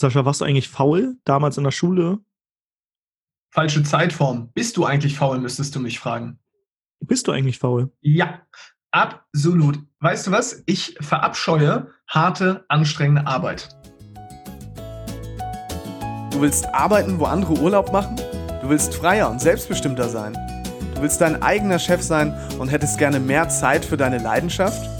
Sascha, warst du eigentlich faul damals in der Schule? Falsche Zeitform. Bist du eigentlich faul, müsstest du mich fragen. Bist du eigentlich faul? Ja, absolut. Weißt du was? Ich verabscheue harte, anstrengende Arbeit. Du willst arbeiten, wo andere Urlaub machen? Du willst freier und selbstbestimmter sein? Du willst dein eigener Chef sein und hättest gerne mehr Zeit für deine Leidenschaft?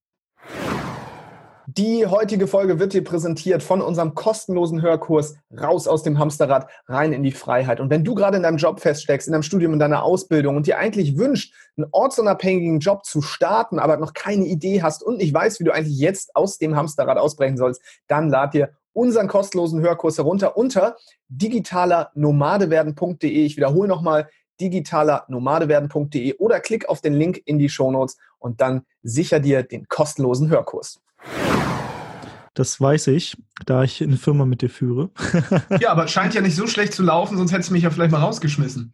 Die heutige Folge wird dir präsentiert von unserem kostenlosen Hörkurs Raus aus dem Hamsterrad, rein in die Freiheit. Und wenn du gerade in deinem Job feststeckst, in deinem Studium, in deiner Ausbildung und dir eigentlich wünscht, einen ortsunabhängigen Job zu starten, aber noch keine Idee hast und nicht weißt, wie du eigentlich jetzt aus dem Hamsterrad ausbrechen sollst, dann lad dir unseren kostenlosen Hörkurs herunter unter digitalernomadewerden.de. Ich wiederhole nochmal digitalernomadewerden.de oder klick auf den Link in die Shownotes und dann sicher dir den kostenlosen Hörkurs. Das weiß ich, da ich eine Firma mit dir führe. ja, aber scheint ja nicht so schlecht zu laufen, sonst hättest du mich ja vielleicht mal rausgeschmissen.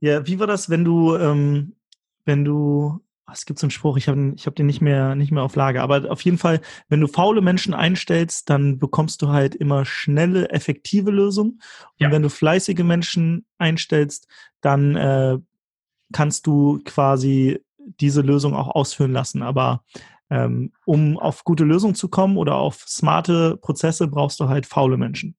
Ja, wie war das, wenn du, ähm, wenn du, ah, es gibt so einen Spruch, ich habe ich hab den nicht mehr, nicht mehr auf Lager, aber auf jeden Fall, wenn du faule Menschen einstellst, dann bekommst du halt immer schnelle, effektive Lösungen. Und ja. wenn du fleißige Menschen einstellst, dann äh, kannst du quasi diese Lösung auch ausführen lassen. Aber ähm, um auf gute Lösungen zu kommen oder auf smarte Prozesse, brauchst du halt faule Menschen.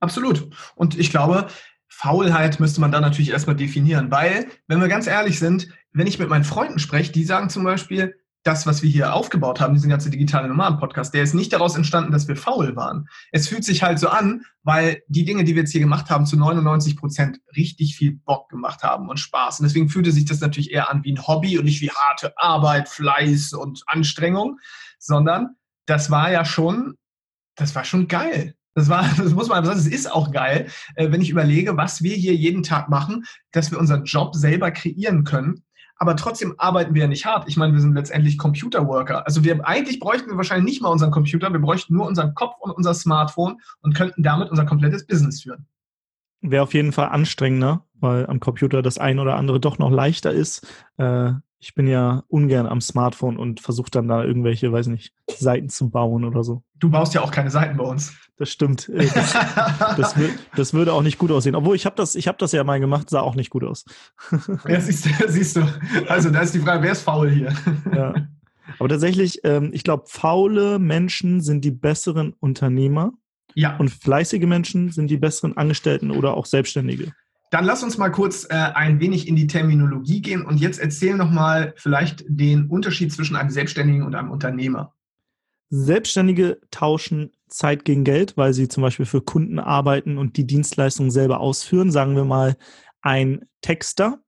Absolut. Und ich glaube, Faulheit müsste man dann natürlich erstmal definieren, weil, wenn wir ganz ehrlich sind, wenn ich mit meinen Freunden spreche, die sagen zum Beispiel, das, was wir hier aufgebaut haben, diesen ganzen digitalen Nomaden-Podcast, der ist nicht daraus entstanden, dass wir faul waren. Es fühlt sich halt so an, weil die Dinge, die wir jetzt hier gemacht haben, zu 99 Prozent richtig viel Bock gemacht haben und Spaß. Und deswegen fühlte sich das natürlich eher an wie ein Hobby und nicht wie harte Arbeit, Fleiß und Anstrengung, sondern das war ja schon, das war schon geil. Das war, das muss man sagen, es ist auch geil, äh, wenn ich überlege, was wir hier jeden Tag machen, dass wir unseren Job selber kreieren können aber trotzdem arbeiten wir ja nicht hart. Ich meine, wir sind letztendlich Computerworker. Also wir eigentlich bräuchten wir wahrscheinlich nicht mal unseren Computer, wir bräuchten nur unseren Kopf und unser Smartphone und könnten damit unser komplettes Business führen. Wäre auf jeden Fall anstrengender, weil am Computer das ein oder andere doch noch leichter ist. Äh, ich bin ja ungern am Smartphone und versuche dann da irgendwelche, weiß nicht, Seiten zu bauen oder so. Du baust ja auch keine Seiten bei uns. Das stimmt. Äh, das, das, das würde auch nicht gut aussehen. Obwohl ich habe das, ich habe das ja mal gemacht, sah auch nicht gut aus. Ja, siehst du, siehst du. Also da ist die Frage, wer ist faul hier? Ja. Aber tatsächlich, ähm, ich glaube, faule Menschen sind die besseren Unternehmer. Ja. Und fleißige Menschen sind die besseren Angestellten oder auch Selbstständige. Dann lass uns mal kurz äh, ein wenig in die Terminologie gehen und jetzt erzähl nochmal vielleicht den Unterschied zwischen einem Selbstständigen und einem Unternehmer. Selbstständige tauschen Zeit gegen Geld, weil sie zum Beispiel für Kunden arbeiten und die Dienstleistung selber ausführen. Sagen wir mal ein Texter.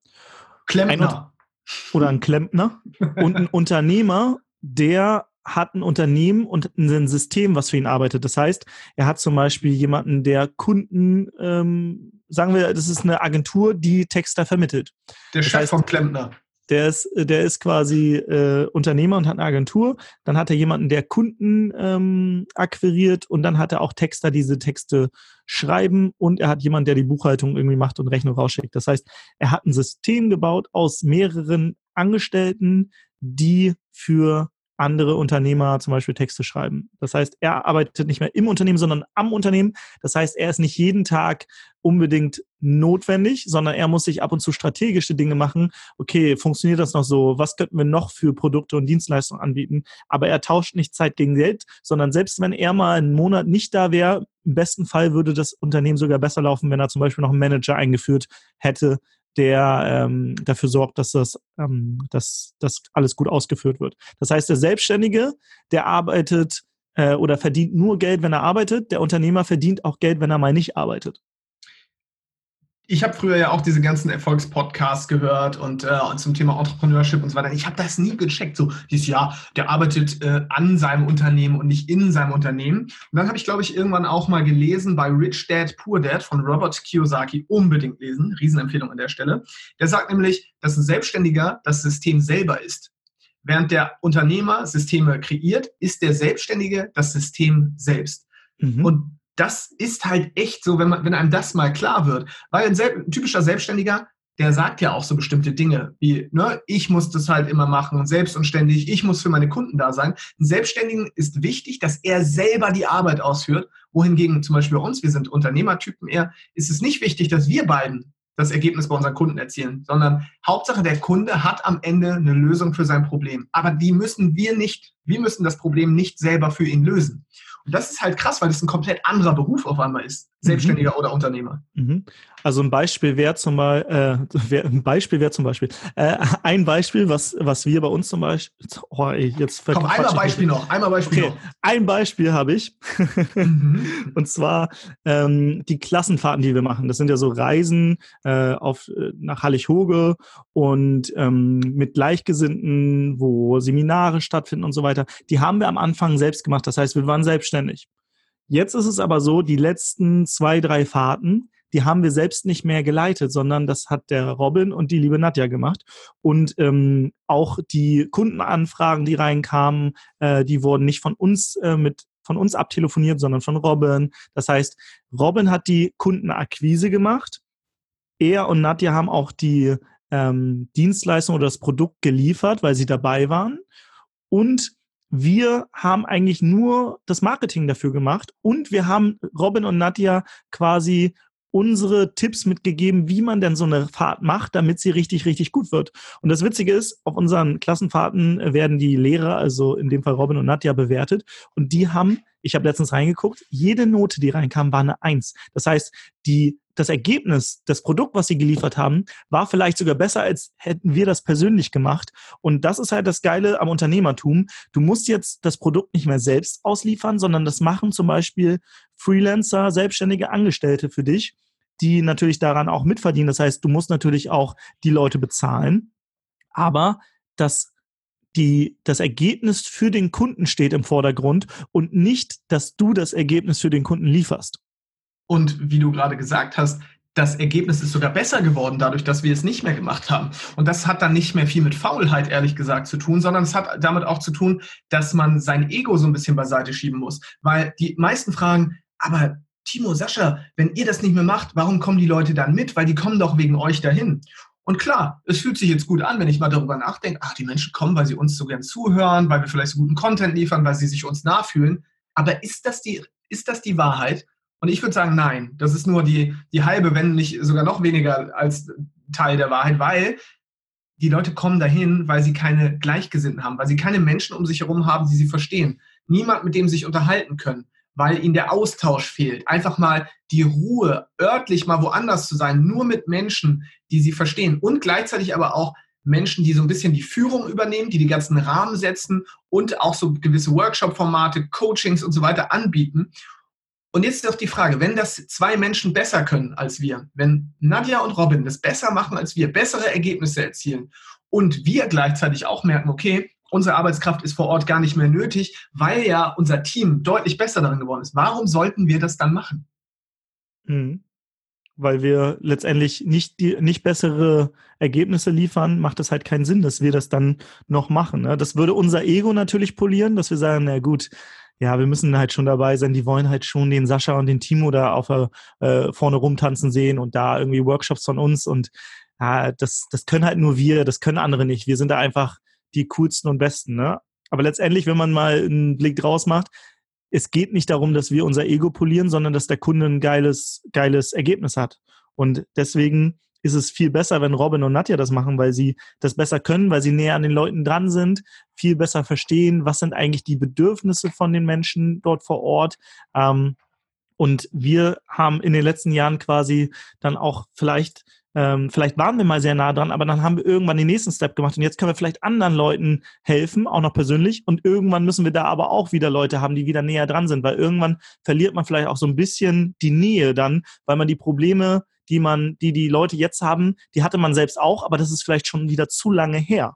Klempner. Ein, oder ein Klempner. und ein Unternehmer, der hat ein Unternehmen und ein System, was für ihn arbeitet. Das heißt, er hat zum Beispiel jemanden, der Kunden ähm, sagen wir, das ist eine Agentur, die Texter vermittelt. Der Chef heißt, vom Klempner. Der ist, der ist quasi äh, Unternehmer und hat eine Agentur. Dann hat er jemanden, der Kunden ähm, akquiriert und dann hat er auch Texter, die diese Texte schreiben und er hat jemanden, der die Buchhaltung irgendwie macht und Rechnung rausschickt. Das heißt, er hat ein System gebaut aus mehreren Angestellten, die für andere Unternehmer zum Beispiel Texte schreiben. Das heißt, er arbeitet nicht mehr im Unternehmen, sondern am Unternehmen. Das heißt, er ist nicht jeden Tag unbedingt notwendig, sondern er muss sich ab und zu strategische Dinge machen. Okay, funktioniert das noch so? Was könnten wir noch für Produkte und Dienstleistungen anbieten? Aber er tauscht nicht Zeit gegen Geld, sondern selbst wenn er mal einen Monat nicht da wäre, im besten Fall würde das Unternehmen sogar besser laufen, wenn er zum Beispiel noch einen Manager eingeführt hätte, der ähm, dafür sorgt, dass das, ähm, dass das alles gut ausgeführt wird. Das heißt, der Selbstständige, der arbeitet äh, oder verdient nur Geld, wenn er arbeitet. Der Unternehmer verdient auch Geld, wenn er mal nicht arbeitet. Ich habe früher ja auch diese ganzen Erfolgspodcasts gehört und äh, zum Thema Entrepreneurship und so weiter. Ich habe das nie gecheckt. So dieses Jahr, der arbeitet äh, an seinem Unternehmen und nicht in seinem Unternehmen. Und dann habe ich, glaube ich, irgendwann auch mal gelesen bei Rich Dad Poor Dad von Robert Kiyosaki. Unbedingt lesen. Riesenempfehlung an der Stelle. Der sagt nämlich, dass ein Selbstständiger das System selber ist. Während der Unternehmer Systeme kreiert, ist der Selbstständige das System selbst. Mhm. Und das ist halt echt so, wenn, man, wenn einem das mal klar wird. Weil ein, ein, typischer Selbstständiger, der sagt ja auch so bestimmte Dinge, wie, ne, ich muss das halt immer machen und selbst und ständig, ich muss für meine Kunden da sein. Ein Selbstständigen ist wichtig, dass er selber die Arbeit ausführt, wohingegen zum Beispiel bei uns, wir sind Unternehmertypen eher, ist es nicht wichtig, dass wir beiden das Ergebnis bei unseren Kunden erzielen, sondern Hauptsache der Kunde hat am Ende eine Lösung für sein Problem. Aber die müssen wir nicht, wir müssen das Problem nicht selber für ihn lösen. Und das ist halt krass, weil das ein komplett anderer Beruf auf einmal ist. Selbstständiger mhm. oder Unternehmer. Mhm. Also ein Beispiel wäre zum Beispiel, äh, ein Beispiel wäre zum Beispiel, äh, ein Beispiel, was, was wir bei uns zum Beispiel, oh, ey, jetzt Komm, einmal Beispiel noch, einmal Beispiel okay. noch. Ein Beispiel habe ich. mhm. Und zwar ähm, die Klassenfahrten, die wir machen. Das sind ja so Reisen äh, auf, äh, nach Hallig-Hoge und ähm, mit Gleichgesinnten, wo Seminare stattfinden und so weiter. Die haben wir am Anfang selbst gemacht. Das heißt, wir waren selbstständig. Jetzt ist es aber so, die letzten zwei, drei Fahrten, die haben wir selbst nicht mehr geleitet, sondern das hat der Robin und die liebe Nadja gemacht. Und ähm, auch die Kundenanfragen, die reinkamen, äh, die wurden nicht von uns äh, mit von uns abtelefoniert, sondern von Robin. Das heißt, Robin hat die Kundenakquise gemacht. Er und Nadja haben auch die ähm, Dienstleistung oder das Produkt geliefert, weil sie dabei waren. Und wir haben eigentlich nur das Marketing dafür gemacht und wir haben Robin und Nadja quasi unsere Tipps mitgegeben, wie man denn so eine Fahrt macht, damit sie richtig, richtig gut wird. Und das Witzige ist, auf unseren Klassenfahrten werden die Lehrer, also in dem Fall Robin und Nadja, bewertet. Und die haben, ich habe letztens reingeguckt, jede Note, die reinkam, war eine Eins. Das heißt, die das Ergebnis, das Produkt, was sie geliefert haben, war vielleicht sogar besser, als hätten wir das persönlich gemacht. Und das ist halt das Geile am Unternehmertum. Du musst jetzt das Produkt nicht mehr selbst ausliefern, sondern das machen zum Beispiel Freelancer, selbstständige Angestellte für dich, die natürlich daran auch mitverdienen. Das heißt, du musst natürlich auch die Leute bezahlen. Aber das die, das Ergebnis für den Kunden steht im Vordergrund und nicht, dass du das Ergebnis für den Kunden lieferst. Und wie du gerade gesagt hast, das Ergebnis ist sogar besser geworden, dadurch, dass wir es nicht mehr gemacht haben. Und das hat dann nicht mehr viel mit Faulheit, ehrlich gesagt, zu tun, sondern es hat damit auch zu tun, dass man sein Ego so ein bisschen beiseite schieben muss. Weil die meisten fragen, aber Timo, Sascha, wenn ihr das nicht mehr macht, warum kommen die Leute dann mit? Weil die kommen doch wegen euch dahin. Und klar, es fühlt sich jetzt gut an, wenn ich mal darüber nachdenke, ach, die Menschen kommen, weil sie uns so gern zuhören, weil wir vielleicht so guten Content liefern, weil sie sich uns nachfühlen. Aber ist das die, ist das die Wahrheit? Und ich würde sagen, nein, das ist nur die, die halbe, wenn nicht sogar noch weniger als Teil der Wahrheit, weil die Leute kommen dahin, weil sie keine Gleichgesinnten haben, weil sie keine Menschen um sich herum haben, die sie verstehen. Niemand, mit dem sie sich unterhalten können, weil ihnen der Austausch fehlt. Einfach mal die Ruhe, örtlich mal woanders zu sein, nur mit Menschen, die sie verstehen und gleichzeitig aber auch Menschen, die so ein bisschen die Führung übernehmen, die die ganzen Rahmen setzen und auch so gewisse Workshop-Formate, Coachings und so weiter anbieten. Und jetzt ist doch die Frage, wenn das zwei Menschen besser können als wir, wenn Nadja und Robin das besser machen als wir, bessere Ergebnisse erzielen und wir gleichzeitig auch merken, okay, unsere Arbeitskraft ist vor Ort gar nicht mehr nötig, weil ja unser Team deutlich besser darin geworden ist. Warum sollten wir das dann machen? Mhm. Weil wir letztendlich nicht, die, nicht bessere Ergebnisse liefern, macht es halt keinen Sinn, dass wir das dann noch machen. Ne? Das würde unser Ego natürlich polieren, dass wir sagen, na gut, ja, wir müssen halt schon dabei sein. Die wollen halt schon den Sascha und den Timo da auf äh, vorne rumtanzen sehen und da irgendwie Workshops von uns und ja, das, das können halt nur wir, das können andere nicht. Wir sind da einfach die coolsten und besten, ne? Aber letztendlich, wenn man mal einen Blick draus macht, es geht nicht darum, dass wir unser Ego polieren, sondern dass der Kunde ein geiles, geiles Ergebnis hat. Und deswegen ist es viel besser, wenn Robin und Nadja das machen, weil sie das besser können, weil sie näher an den Leuten dran sind, viel besser verstehen, was sind eigentlich die Bedürfnisse von den Menschen dort vor Ort. Ähm, und wir haben in den letzten Jahren quasi dann auch vielleicht ähm, vielleicht waren wir mal sehr nah dran, aber dann haben wir irgendwann den nächsten Step gemacht und jetzt können wir vielleicht anderen Leuten helfen, auch noch persönlich. Und irgendwann müssen wir da aber auch wieder Leute haben, die wieder näher dran sind, weil irgendwann verliert man vielleicht auch so ein bisschen die Nähe dann, weil man die Probleme die man, die die Leute jetzt haben, die hatte man selbst auch, aber das ist vielleicht schon wieder zu lange her.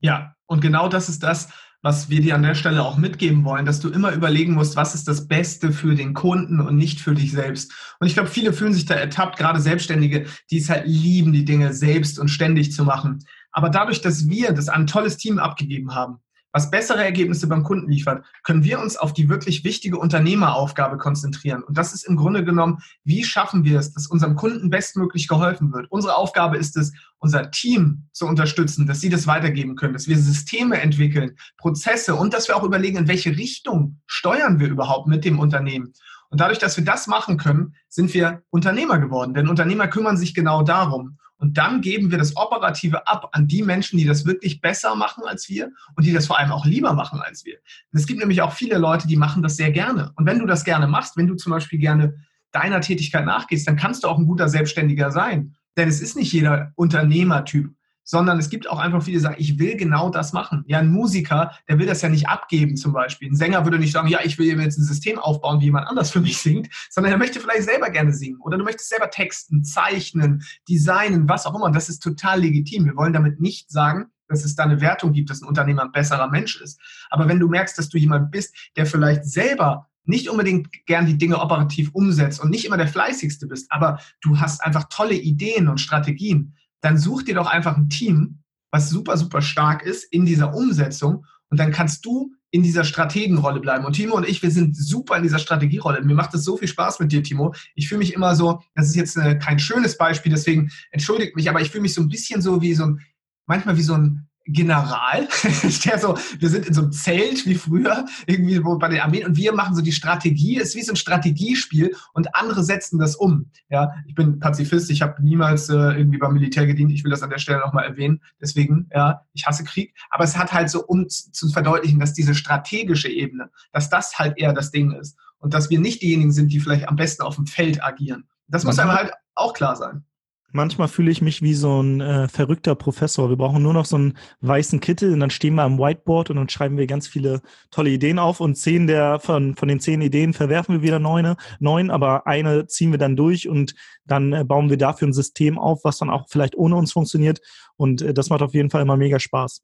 Ja, und genau das ist das, was wir dir an der Stelle auch mitgeben wollen, dass du immer überlegen musst, was ist das Beste für den Kunden und nicht für dich selbst. Und ich glaube, viele fühlen sich da ertappt, gerade Selbstständige, die es halt lieben, die Dinge selbst und ständig zu machen. Aber dadurch, dass wir das an ein tolles Team abgegeben haben, was bessere Ergebnisse beim Kunden liefert, können wir uns auf die wirklich wichtige Unternehmeraufgabe konzentrieren. Und das ist im Grunde genommen, wie schaffen wir es, dass unserem Kunden bestmöglich geholfen wird. Unsere Aufgabe ist es, unser Team zu unterstützen, dass sie das weitergeben können, dass wir Systeme entwickeln, Prozesse und dass wir auch überlegen, in welche Richtung steuern wir überhaupt mit dem Unternehmen. Und dadurch, dass wir das machen können, sind wir Unternehmer geworden. Denn Unternehmer kümmern sich genau darum. Und dann geben wir das Operative ab an die Menschen, die das wirklich besser machen als wir und die das vor allem auch lieber machen als wir. Und es gibt nämlich auch viele Leute, die machen das sehr gerne. Und wenn du das gerne machst, wenn du zum Beispiel gerne deiner Tätigkeit nachgehst, dann kannst du auch ein guter Selbstständiger sein. Denn es ist nicht jeder Unternehmertyp sondern es gibt auch einfach viele, die sagen, ich will genau das machen. Ja, ein Musiker, der will das ja nicht abgeben zum Beispiel. Ein Sänger würde nicht sagen, ja, ich will jetzt ein System aufbauen, wie jemand anders für mich singt, sondern er möchte vielleicht selber gerne singen oder du möchtest selber texten, zeichnen, designen, was auch immer. Und das ist total legitim. Wir wollen damit nicht sagen, dass es da eine Wertung gibt, dass ein Unternehmer ein besserer Mensch ist. Aber wenn du merkst, dass du jemand bist, der vielleicht selber nicht unbedingt gern die Dinge operativ umsetzt und nicht immer der fleißigste bist, aber du hast einfach tolle Ideen und Strategien, dann such dir doch einfach ein Team, was super, super stark ist in dieser Umsetzung und dann kannst du in dieser Strategenrolle bleiben. Und Timo und ich, wir sind super in dieser Strategierolle. Mir macht es so viel Spaß mit dir, Timo. Ich fühle mich immer so, das ist jetzt eine, kein schönes Beispiel, deswegen entschuldigt mich, aber ich fühle mich so ein bisschen so wie so ein, manchmal wie so ein General, der so, wir sind in so einem Zelt wie früher, irgendwie wo bei den Armeen und wir machen so die Strategie, ist wie so ein Strategiespiel und andere setzen das um. Ja, ich bin Pazifist, ich habe niemals äh, irgendwie beim Militär gedient, ich will das an der Stelle nochmal erwähnen, deswegen, ja, ich hasse Krieg, aber es hat halt so, um zu verdeutlichen, dass diese strategische Ebene, dass das halt eher das Ding ist und dass wir nicht diejenigen sind, die vielleicht am besten auf dem Feld agieren. Das muss einem halt auch klar sein. Manchmal fühle ich mich wie so ein äh, verrückter Professor. Wir brauchen nur noch so einen weißen Kittel und dann stehen wir am Whiteboard und dann schreiben wir ganz viele tolle Ideen auf und zehn der von, von den zehn Ideen verwerfen wir wieder neune, neun, aber eine ziehen wir dann durch und dann äh, bauen wir dafür ein System auf, was dann auch vielleicht ohne uns funktioniert. Und äh, das macht auf jeden Fall immer mega Spaß.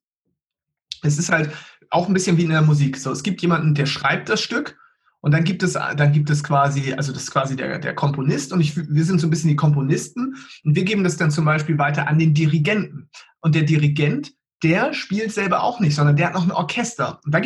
Es ist halt auch ein bisschen wie in der Musik. So, es gibt jemanden, der schreibt das Stück und dann gibt es, dann gibt es quasi, also das ist quasi der, der Komponist und ich, wir sind so ein bisschen die Komponisten und wir geben das dann zum Beispiel weiter an den Dirigenten. Und der Dirigent, der spielt selber auch nicht, sondern der hat noch ein Orchester. Und da